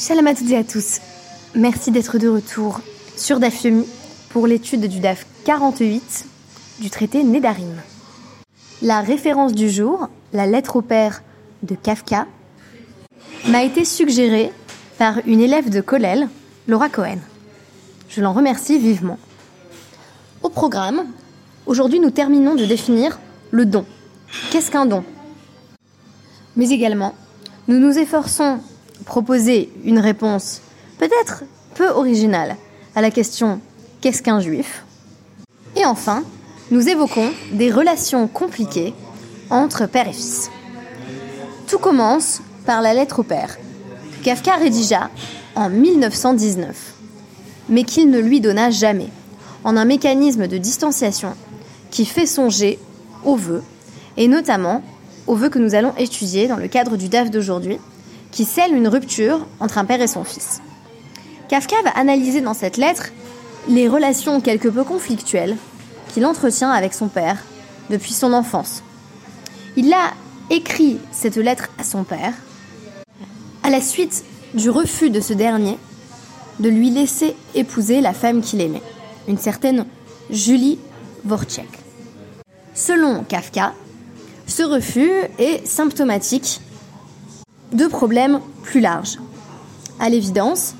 Shalom à toutes et à tous. Merci d'être de retour sur DAF pour l'étude du DAF 48 du traité Nedarim. La référence du jour, la lettre au père de Kafka, m'a été suggérée par une élève de Kollel, Laura Cohen. Je l'en remercie vivement. Au programme, aujourd'hui nous terminons de définir le don. Qu'est-ce qu'un don? Mais également, nous nous efforçons proposer une réponse peut-être peu originale à la question Qu'est-ce qu'un juif? Et enfin, nous évoquons des relations compliquées entre père et fils. Tout commence par la lettre au père, que Kafka rédigea en 1919, mais qu'il ne lui donna jamais, en un mécanisme de distanciation qui fait songer aux vœux, et notamment aux vœux que nous allons étudier dans le cadre du DAF d'aujourd'hui, qui scelle une rupture entre un père et son fils. Kafka va analyser dans cette lettre les relations quelque peu conflictuelles qu'il entretient avec son père depuis son enfance. Il a écrit cette lettre à son père à la suite du refus de ce dernier de lui laisser épouser la femme qu'il aimait, une certaine Julie Vorchek. Selon Kafka, ce refus est symptomatique de problèmes plus larges. À l'évidence,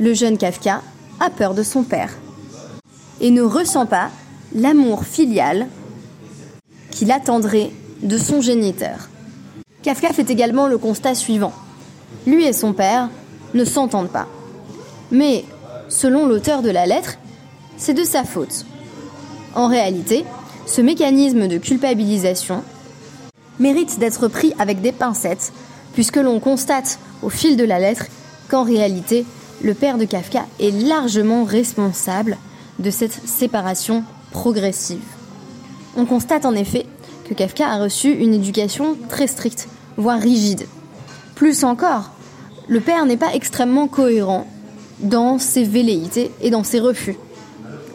le jeune Kafka a peur de son père et ne ressent pas l'amour filial qu'il attendrait de son géniteur. Kafka fait également le constat suivant. Lui et son père ne s'entendent pas. Mais, selon l'auteur de la lettre, c'est de sa faute. En réalité, ce mécanisme de culpabilisation mérite d'être pris avec des pincettes, puisque l'on constate au fil de la lettre qu'en réalité, le père de Kafka est largement responsable de cette séparation progressive. On constate en effet que Kafka a reçu une éducation très stricte, voire rigide. Plus encore, le père n'est pas extrêmement cohérent dans ses velléités et dans ses refus.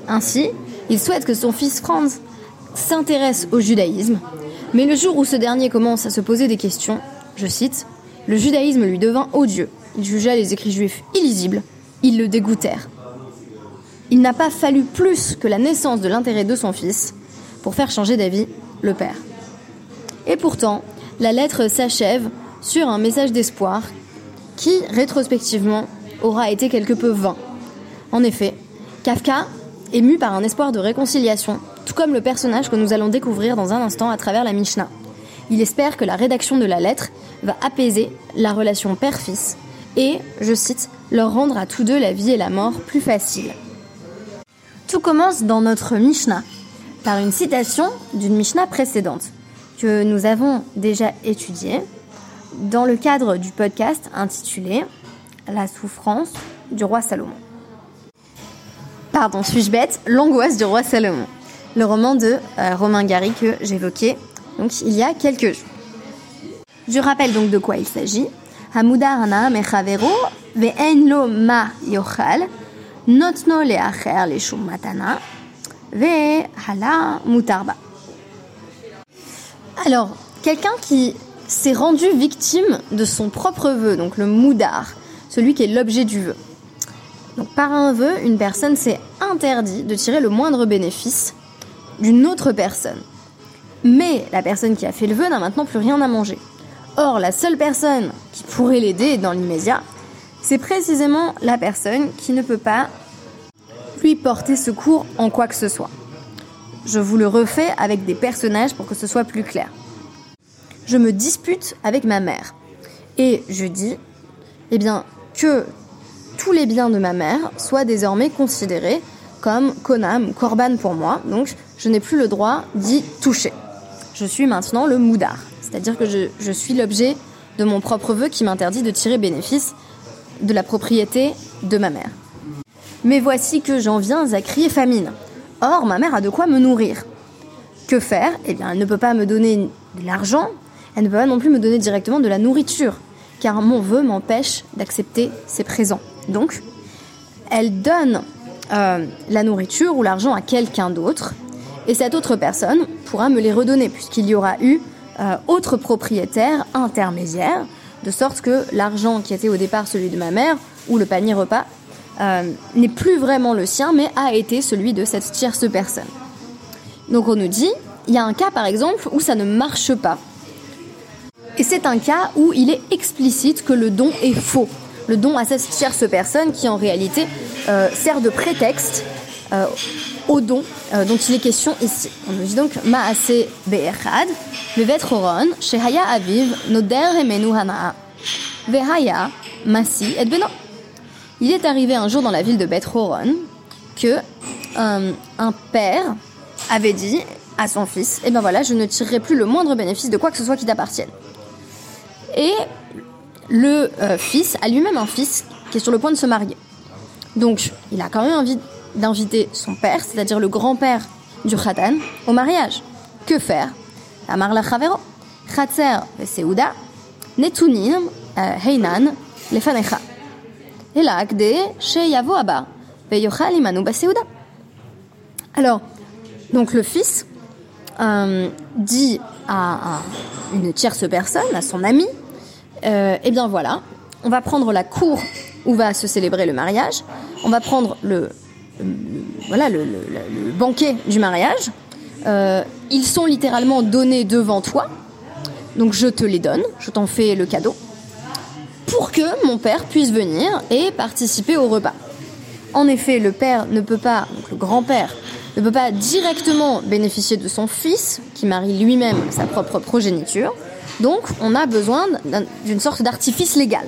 Ainsi, il souhaite que son fils Franz s'intéresse au judaïsme, mais le jour où ce dernier commence à se poser des questions, je cite, le judaïsme lui devint odieux. Il jugea les écrits juifs illisibles. Ils le dégoûtèrent. Il n'a pas fallu plus que la naissance de l'intérêt de son fils pour faire changer d'avis le père. Et pourtant, la lettre s'achève sur un message d'espoir qui, rétrospectivement, aura été quelque peu vain. En effet, Kafka, ému par un espoir de réconciliation, tout comme le personnage que nous allons découvrir dans un instant à travers la Mishnah. Il espère que la rédaction de la lettre va apaiser la relation père-fils et, je cite, leur rendre à tous deux la vie et la mort plus facile. Tout commence dans notre Mishnah par une citation d'une Mishnah précédente que nous avons déjà étudiée dans le cadre du podcast intitulé La souffrance du roi Salomon. Pardon, suis-je bête? L'angoisse du roi Salomon le roman de euh, Romain Gary que j'évoquais donc il y a quelques jours. Je rappelle donc de quoi il s'agit. Hamudarana mechavero ve'en ma yochal notno le'acher le matana ve'hala mutarba. Alors, quelqu'un qui s'est rendu victime de son propre vœu, donc le moudar, celui qui est l'objet du vœu. Donc par un vœu, une personne s'est interdit de tirer le moindre bénéfice d'une autre personne. Mais la personne qui a fait le vœu n'a maintenant plus rien à manger. Or, la seule personne qui pourrait l'aider dans l'immédiat, c'est précisément la personne qui ne peut pas lui porter secours en quoi que ce soit. Je vous le refais avec des personnages pour que ce soit plus clair. Je me dispute avec ma mère et je dis eh bien, que tous les biens de ma mère soient désormais considérés comme konam, korban pour moi, donc je n'ai plus le droit d'y toucher. Je suis maintenant le moudar, c'est-à-dire que je, suis l'objet de mon propre vœu qui m'interdit de tirer bénéfice de la propriété de ma mère. Mais voici que j'en viens à crier famine. Or, ma mère a de quoi me nourrir. Que faire? Eh bien, elle ne peut pas me donner de l'argent, elle ne peut pas non plus me donner directement de la nourriture, car mon vœu m'empêche d'accepter ses présents. Donc, elle donne euh, la nourriture ou l'argent à quelqu'un d'autre, et cette autre personne pourra me les redonner, puisqu'il y aura eu euh, autre propriétaire intermédiaire de sorte que l'argent qui était au départ celui de ma mère, ou le panier repas, euh, n'est plus vraiment le sien, mais a été celui de cette tierce personne. Donc on nous dit, il y a un cas par exemple où ça ne marche pas. Et c'est un cas où il est explicite que le don est faux. Le don à cette tierce personne qui en réalité euh, sert de prétexte au don euh, dont il est question ici. On nous dit donc aviv et. Il est arrivé un jour dans la ville de Beth Horon que un père avait dit à son fils, eh ben voilà, je ne tirerai plus le moindre bénéfice de quoi que ce soit qui t'appartienne. Et le euh, fils a lui-même un fils qui est sur le point de se marier. Donc, il a quand même envie d'inviter son père, c'est-à-dire le grand-père du khatan, au mariage. Que faire? Amar la netunim euh, heinan lefanecha. Et akde yavo aba, veyochal imanu. Alors, donc le fils euh, dit à, une tierce personne, à son ami, euh, eh bien voilà, on va prendre la cour où va se célébrer le mariage, on va prendre le, voilà le, banquet du mariage. Euh, ils sont littéralement donnés devant toi, donc je te les donne, je t'en fais le cadeau, pour que mon père puisse venir et participer au repas. En effet, le père ne peut pas, le grand-père ne peut pas directement bénéficier de son fils, qui marie lui-même sa propre progéniture. Donc, on a besoin d'une sorte d'artifice légal.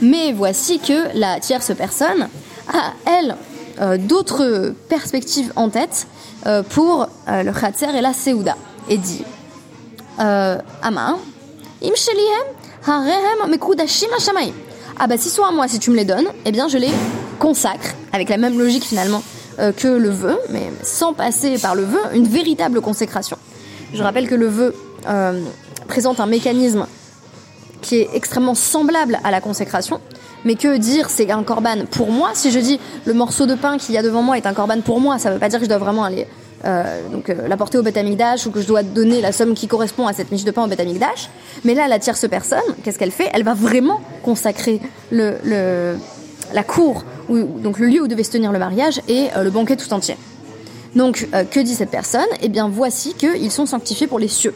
Mais voici que la tierce personne a, elle, euh, d'autres perspectives en tête euh, pour euh, le Khatser et la Seouda. Et dit Ama, Ah bah si soit à moi, si tu me les donnes, eh bien je les consacre, avec la même logique finalement que le vœu, mais sans passer par le vœu, une véritable consécration. Je rappelle que le vœu présente un mécanisme qui est extrêmement semblable à la consécration, mais que dire c'est un corban pour moi, si je dis le morceau de pain qu'il y a devant moi est un corban pour moi, ça ne veut pas dire que je dois vraiment aller euh, donc l'apporter au Betamikdash ou que je dois donner la somme qui correspond à cette miche de pain au Betamikdash. Mais là, la tierce personne, qu'est-ce qu'elle fait? Elle va vraiment consacrer le, le, la cour donc le lieu où devait se tenir le mariage et euh, le banquet tout entier. Donc, euh, que dit cette personne? Eh bien, voici qu'ils sont sanctifiés pour les cieux.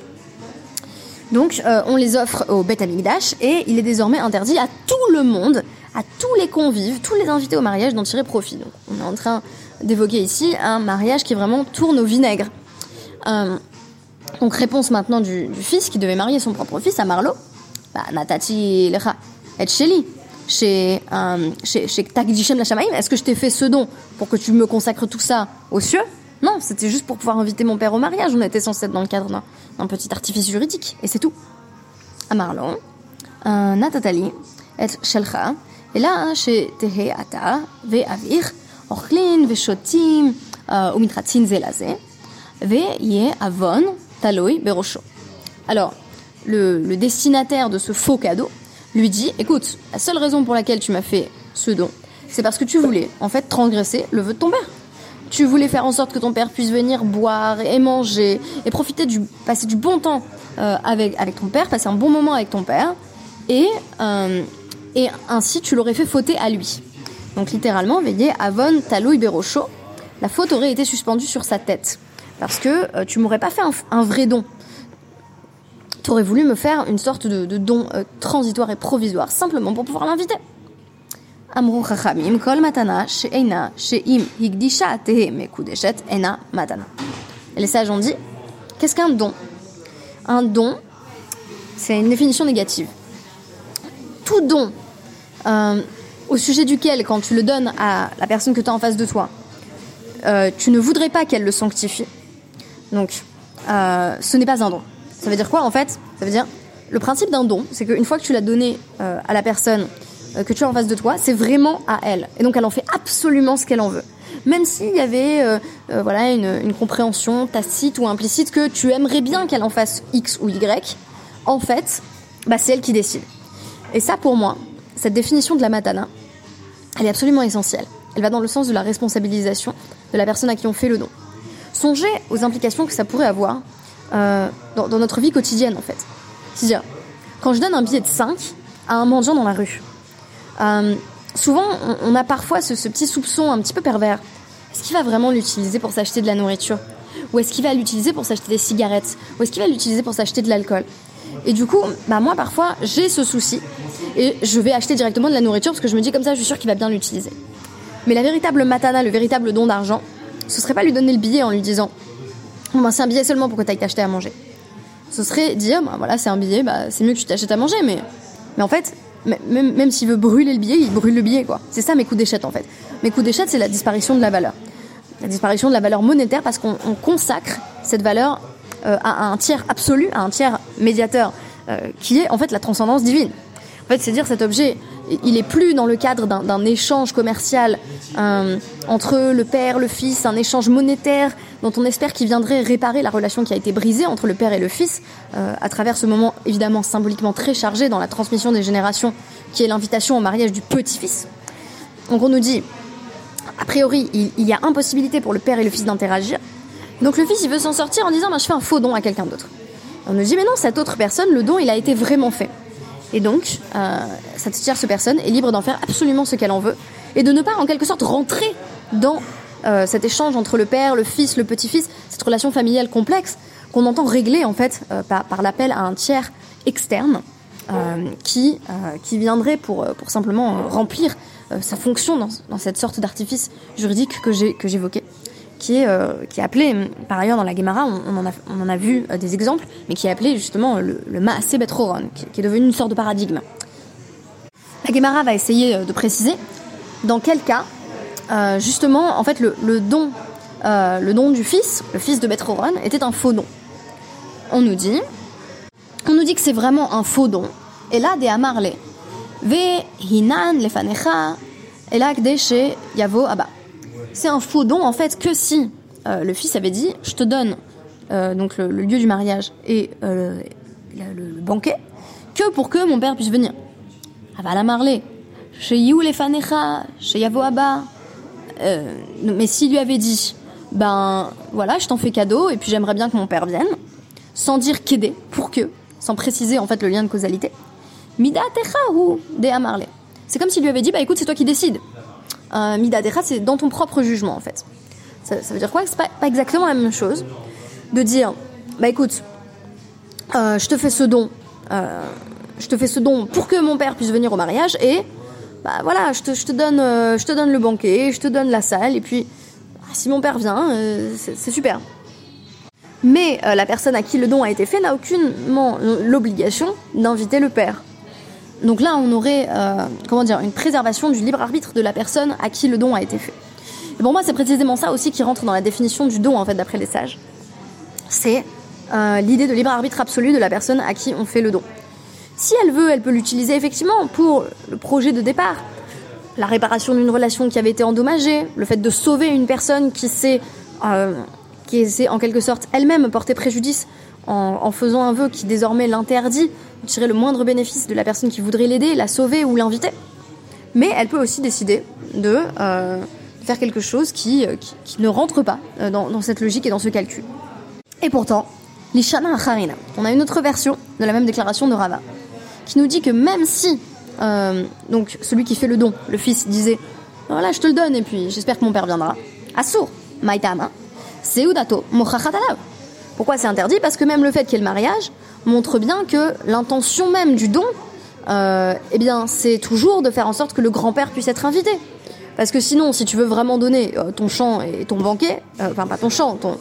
Donc, euh, on les offre au Beth Amikdash et il est désormais interdit à tout le monde, à tous les convives, tous les invités au mariage d'en tirer profit. Donc, on est en train d'évoquer ici un mariage qui vraiment tourne au vinaigre. donc, réponse maintenant du, fils qui devait marier son propre fils à Marlo. Bah, Natati lecha et Sheli chez, euh, chez, chez la Shamaim Est-ce que je t'ai fait ce don pour que tu me consacres tout ça aux cieux? Non, c'était juste pour pouvoir inviter mon père au mariage. On était censé être dans le cadre d'un petit artifice juridique, et c'est tout. Amarlon, Natatali, et Shelcha, Ata, Ve Avir, Ochlin, Ve Shotim, Umitratin Zelaze, Ve Ye Avon, Taloi, Berosho. Alors, le, le destinataire de ce faux cadeau, lui dit Écoute, la seule raison pour laquelle tu m'as fait ce don, c'est parce que tu voulais, en fait, transgresser le vœu de ton père. Tu voulais faire en sorte que ton père puisse venir boire et manger et profiter du passer du bon temps euh, avec avec ton père, passer un bon moment avec ton père et euh, et ainsi tu l'aurais fait fauter à lui. Donc littéralement, veillez Avon Talou Berocho, la faute aurait été suspendue sur sa tête parce que euh, tu m'aurais pas fait un vrai don aurais voulu me faire une sorte de, don euh, transitoire et provisoire, simplement pour pouvoir l'inviter. les sages ont dit, qu'est-ce qu'un don? Un don, c'est une définition négative. Tout don euh, au sujet duquel, quand tu le donnes à la personne que tu as en face de toi, euh, tu ne voudrais pas qu'elle le sanctifie. Donc, ce n'est pas un don. Ça veut dire quoi en fait? Ça veut dire le principe d'un don, c'est qu'une fois que tu l'as donné euh, à la personne euh, que tu as en face de toi, c'est vraiment à elle. Et donc elle en fait absolument ce qu'elle en veut. Même s'il y avait euh, voilà une, compréhension tacite ou implicite que tu aimerais bien qu'elle en fasse X ou Y, en fait, bah, c'est elle qui décide. Et ça pour moi, cette définition de la matana, elle est absolument essentielle. Elle va dans le sens de la responsabilisation de la personne à qui on fait le don. Songez aux implications que ça pourrait avoir euh, dans, notre vie quotidienne en fait. C'est-à-dire, quand je donne un billet de 5 à un mendiant dans la rue. Euh, souvent, on, a parfois ce, petit soupçon un petit peu pervers. Est-ce qu'il va vraiment l'utiliser pour s'acheter de la nourriture? Ou est-ce qu'il va l'utiliser pour s'acheter des cigarettes? Ou est-ce qu'il va l'utiliser pour s'acheter de l'alcool? Et du coup, bah moi parfois, j'ai ce souci. Et je vais acheter directement de la nourriture parce que je me dis comme ça, je suis sûre qu'il va bien l'utiliser. Mais la véritable matana, le véritable don d'argent, ce serait pas lui donner le billet en lui disant Bon, ben, c'est un billet seulement pour que tu ailles t'acheter à manger. Ce serait dire bah, voilà, c'est un billet, bah, c'est mieux que tu t'achètes à manger, mais, mais en fait, même, même s'il veut brûler le billet, il brûle le billet, quoi. C'est ça mes coups d'échette, en fait. Mes coups d'échette, c'est la disparition de la valeur. La disparition de la valeur monétaire parce qu'on consacre cette valeur euh, à, un tiers absolu, à un tiers médiateur, euh, qui est en fait la transcendance divine. En fait, c'est dire cet objet, il est plus dans le cadre d'un échange commercial euh, entre le père, le fils, un échange monétaire dont on espère qu'il viendrait réparer la relation qui a été brisée entre le père et le fils euh, à travers ce moment évidemment symboliquement très chargé dans la transmission des générations qui est l'invitation au mariage du petit-fils. Donc on nous dit, a priori, il, y a impossibilité pour le père et le fils d'interagir. Donc le fils, il veut s'en sortir en disant, bah, je fais un faux don à quelqu'un d'autre. On nous dit, mais non, cette autre personne, le don, il a été vraiment fait. Et donc, euh, cette tierce personne est libre d'en faire absolument ce qu'elle en veut et de ne pas en quelque sorte rentrer dans euh, cet échange entre le père, le fils, le petit-fils, cette relation familiale complexe qu'on entend régler en fait euh, par, l'appel à un tiers externe qui, viendrait pour, pour simplement remplir sa fonction dans, dans cette sorte d'artifice juridique que j'évoquais qui est, euh, qui est appelé, par ailleurs dans la Gemara, on, en, a, on en a vu euh, des exemples, mais qui est appelé justement le, le Maaseh Betroron, qui, est devenu une sorte de paradigme. La Gemara va essayer euh, de préciser dans quel cas, justement, en fait, le, le don, le don du fils, le fils de Betroron, était un faux don. On nous dit, on nous dit que c'est vraiment un faux don. Et là, des Amarle, Ve hinan lefanecha, et là, yavo abba c'est un faux don en fait que si euh, le fils avait dit je te donne euh, donc le, lieu du mariage et euh, le, banquet que pour que mon père puisse venir. la marlé, chez les Fanecha, chez Yavo Abba. mais s'il lui avait dit ben voilà, je t'en fais cadeau et puis j'aimerais bien que mon père vienne, sans dire qu'aider, pour que, sans préciser en fait le lien de causalité. Mida techa ou de amarle. C'est comme s'il lui avait dit bah écoute, c'est toi qui décides. Euh, Midadecha, c'est dans ton propre jugement en fait. Ça, veut dire quoi? C'est pas, exactement la même chose de dire bah écoute, euh, je te fais ce don, euh, je te fais ce don pour que mon père puisse venir au mariage et bah voilà, je te, donne, je te donne le banquet, je te donne la salle et puis bah, si mon père vient, c'est super. Mais la personne à qui le don a été fait n'a aucunement l'obligation d'inviter le père. Donc là, on aurait, euh, comment dire, une préservation du libre arbitre de la personne à qui le don a été fait. Et pour moi, c'est précisément ça aussi qui rentre dans la définition du don, en fait, d'après les sages. C'est euh, l'idée de libre arbitre absolu de la personne à qui on fait le don. Si elle veut, elle peut l'utiliser effectivement pour le projet de départ, la réparation d'une relation qui avait été endommagée, le fait de sauver une personne qui s'est, euh, qui s'est en quelque sorte elle-même porté préjudice en, faisant un vœu qui désormais l'interdit tirer le moindre bénéfice de la personne qui voudrait l'aider, la sauver ou l'inviter. Mais elle peut aussi décider de euh, faire quelque chose qui, euh, ne rentre pas euh, dans, cette logique et dans ce calcul. Et pourtant, l'Ishana Acharina, on a une autre version de la même déclaration de Rava, qui nous dit que même si donc celui qui fait le don, le fils, disait voilà, je te le donne et puis j'espère que mon père viendra. Asur, maitama, seudato, mochachatalav. Pourquoi c'est interdit? Parce que même le fait qu'il y ait le mariage, montre bien que l'intention même du don, euh, eh bien, c'est toujours de faire en sorte que le grand-père puisse être invité. Parce que sinon, si tu veux vraiment donner euh, ton champ et ton banquet, euh, enfin pas ton champ, ton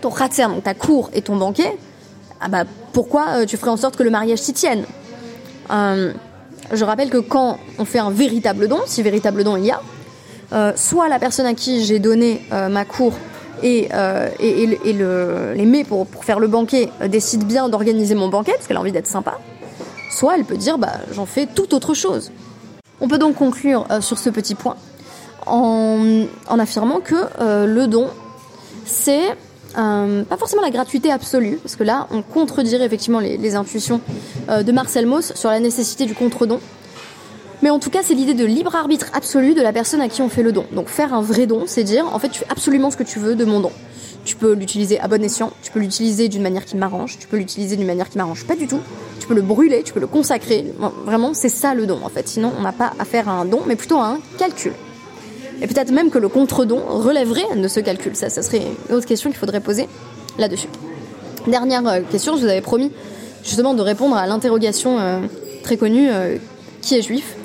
ton khatser, donc ta cour et ton banquet, ah bah pourquoi tu ferais en sorte que le mariage s'y tienne? Je rappelle que quand on fait un véritable don, si véritable don il y a, soit la personne à qui j'ai donné ma cour et, euh, les mets pour, faire le banquet euh, décide bien d'organiser mon banquet parce qu'elle a envie d'être sympa, soit elle peut dire bah, j'en fais tout autre chose. On peut donc conclure euh, sur ce petit point en, affirmant que le don, c'est pas forcément la gratuité absolue, parce que là, on contredirait effectivement les intuitions de Marcel Mauss sur la nécessité du contre-don. Mais en tout cas, c'est l'idée de libre arbitre absolu de la personne à qui on fait le don. Donc faire un vrai don, c'est dire, en fait, tu fais absolument ce que tu veux de mon don. Tu peux l'utiliser à bon escient, tu peux l'utiliser d'une manière qui m'arrange, tu peux l'utiliser d'une manière qui m'arrange pas du tout, tu peux le brûler, tu peux le consacrer. Vraiment, c'est ça le don en fait. Sinon, on n'a pas affaire à un don, mais plutôt à un calcul. Et peut-être même que le contre-don relèverait de ce calcul. Ça, ça serait une autre question qu'il faudrait poser là-dessus. Dernière euh, question, je vous avais promis justement de répondre à l'interrogation euh, très connue euh, qui est juif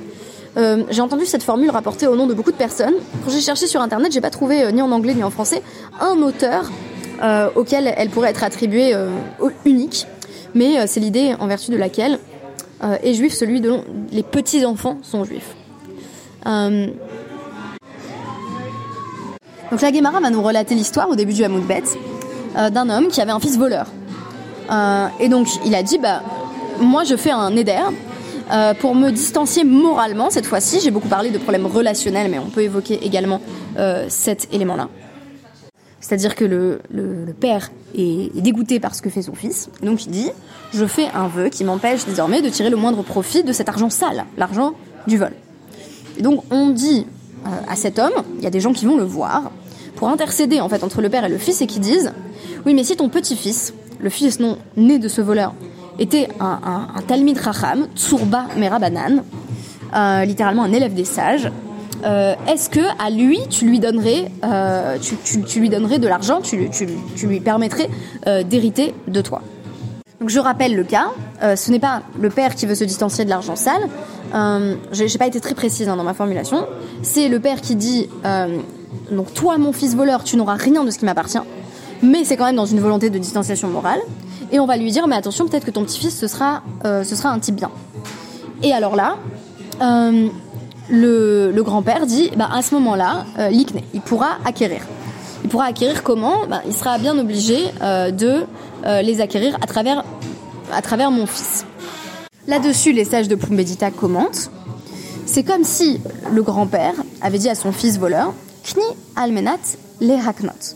j'ai entendu cette formule rapportée au nom de beaucoup de personnes. Quand j'ai cherché sur internet, j'ai pas trouvé ni en anglais ni en français un auteur auquel elle pourrait être attribuée unique. Mais c'est l'idée en vertu de laquelle est juif celui dont les petits enfants sont juifs. Donc la Guémara va nous relater l'histoire au début du Hamoud d'un homme qui avait un fils voleur. Euh, et donc il a dit bah moi je fais un éder euh, pour me distancier moralement cette fois-ci. J'ai beaucoup parlé de problèmes relationnels, mais on peut évoquer également euh, cet élément-là. C'est-à-dire que le, le, père est, dégoûté par ce que fait son fils, donc il dit Je fais un vœu qui m'empêche désormais de tirer le moindre profit de cet argent sale, l'argent du vol. Et donc on dit à cet homme, il y a des gens qui vont le voir, pour intercéder en fait entre le père et le fils et qui disent Oui, mais si ton petit-fils le fils non né de ce voleur, était un, un, Talmid Racham, Tsurba Merabanan, euh, littéralement un élève des sages. Euh, est-ce que à lui tu lui donnerais, euh, tu, lui donnerais de l'argent, tu, lui permettrais d'hériter de toi? Donc je rappelle le cas. ce n'est pas le père qui veut se distancier de l'argent sale. Je n'ai pas été très précise hein, dans ma formulation. C'est le père qui dit donc toi mon fils voleur, tu n'auras rien de ce qui m'appartient mais c'est quand même dans une volonté de distanciation morale. Et on va lui dire, mais attention, peut-être que ton petit-fils, ce sera, euh, ce sera un type bien. Et alors là, euh, le, grand-père dit, bah, à ce moment-là, euh, l'ikné, il pourra acquérir. Il pourra acquérir comment? Bah, Il sera bien obligé de les acquérir à travers, à travers mon fils. Là-dessus, les sages de Pumbedita commentent. C'est comme si le grand-père avait dit à son fils voleur, Kni almenat le haknot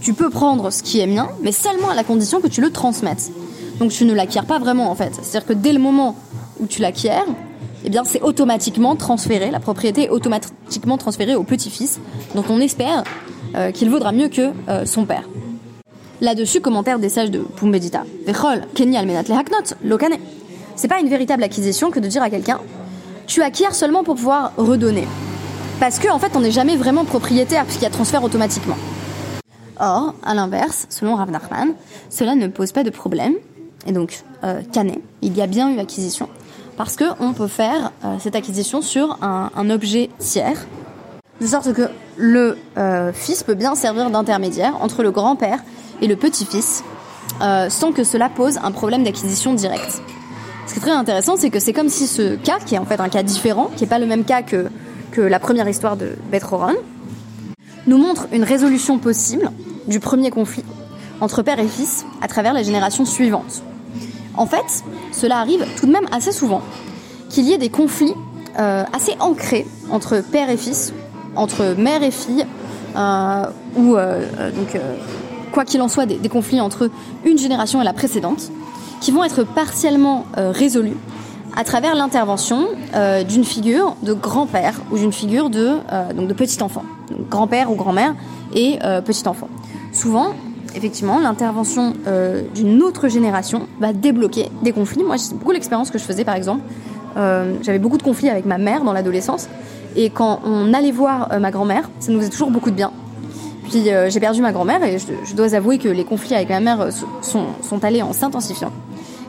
tu peux prendre ce qui est mien, mais seulement à la condition que tu le transmettes. Donc tu ne l'acquiers pas vraiment en fait. C'est-à-dire que dès le moment où tu l'acquiers, eh c'est automatiquement transféré, la propriété est automatiquement transférée au petit-fils, dont on espère euh, qu'il vaudra mieux que euh, son père. Là-dessus, commentaire des sages de Pumbedita. C'est pas une véritable acquisition que de dire à quelqu'un tu acquiers seulement pour pouvoir redonner. Parce qu'en en fait, on n'est jamais vraiment propriétaire puisqu'il y a transfert automatiquement. Or, à l'inverse, selon Rav Nachman, cela ne pose pas de problème. Et donc, euh, il y a bien eu acquisition. Parce qu'on peut faire euh, cette acquisition sur un, objet tiers. De sorte que le euh, fils peut bien servir d'intermédiaire entre le grand-père et le petit-fils, euh, sans que cela pose un problème d'acquisition directe. Ce qui est très intéressant, c'est que c'est comme si ce cas, qui est en fait un cas différent, qui n'est pas le même cas que, que la première histoire de Beth nous montre une résolution possible du premier conflit entre père et fils à travers les générations suivantes. En fait, cela arrive tout de même assez souvent qu'il y ait des conflits euh, assez ancrés entre père et fils, entre mère et fille, euh, ou euh, quoi qu'il en soit des, conflits entre une génération et la précédente, qui vont être partiellement résolus à travers l'intervention d'une figure de grand-père ou d'une figure de, de petit enfant grand-père ou grand-mère et euh, petit enfant. Souvent, effectivement, l'intervention euh, d'une autre génération va débloquer des conflits. Moi, c'est beaucoup l'expérience que je faisais, par exemple. Euh, j'avais beaucoup de conflits avec ma mère dans l'adolescence. Et quand on allait voir ma grand-mère, ça nous faisait toujours beaucoup de bien. Puis j'ai perdu ma grand-mère et je, dois avouer que les conflits avec ma mère sont, sont allés en s'intensifiant.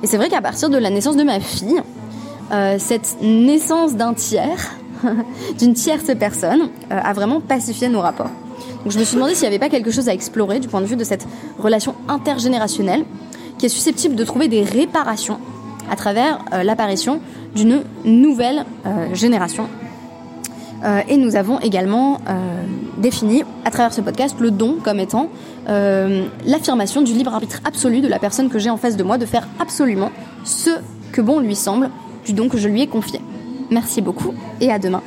Et c'est vrai qu'à partir de la naissance de ma fille, cette naissance d'un tiers d'une tierce personne euh, a vraiment pacifié nos rapports. Donc je me suis demandé s'il n'y avait pas quelque chose à explorer du point de vue de cette relation intergénérationnelle qui est susceptible de trouver des réparations à travers euh, l'apparition d'une nouvelle euh, génération. et nous avons également défini à travers ce podcast le don comme étant l'affirmation du libre arbitre absolu de la personne que j'ai en face de moi de faire absolument ce que bon lui semble du don que je lui ai confié. Merci beaucoup et à demain.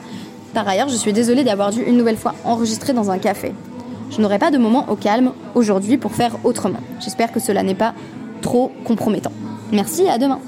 Par ailleurs, je suis désolée d'avoir dû une nouvelle fois enregistrer dans un café. Je n'aurai pas de moment au calme aujourd'hui pour faire autrement. J'espère que cela n'est pas trop compromettant. Merci et à demain.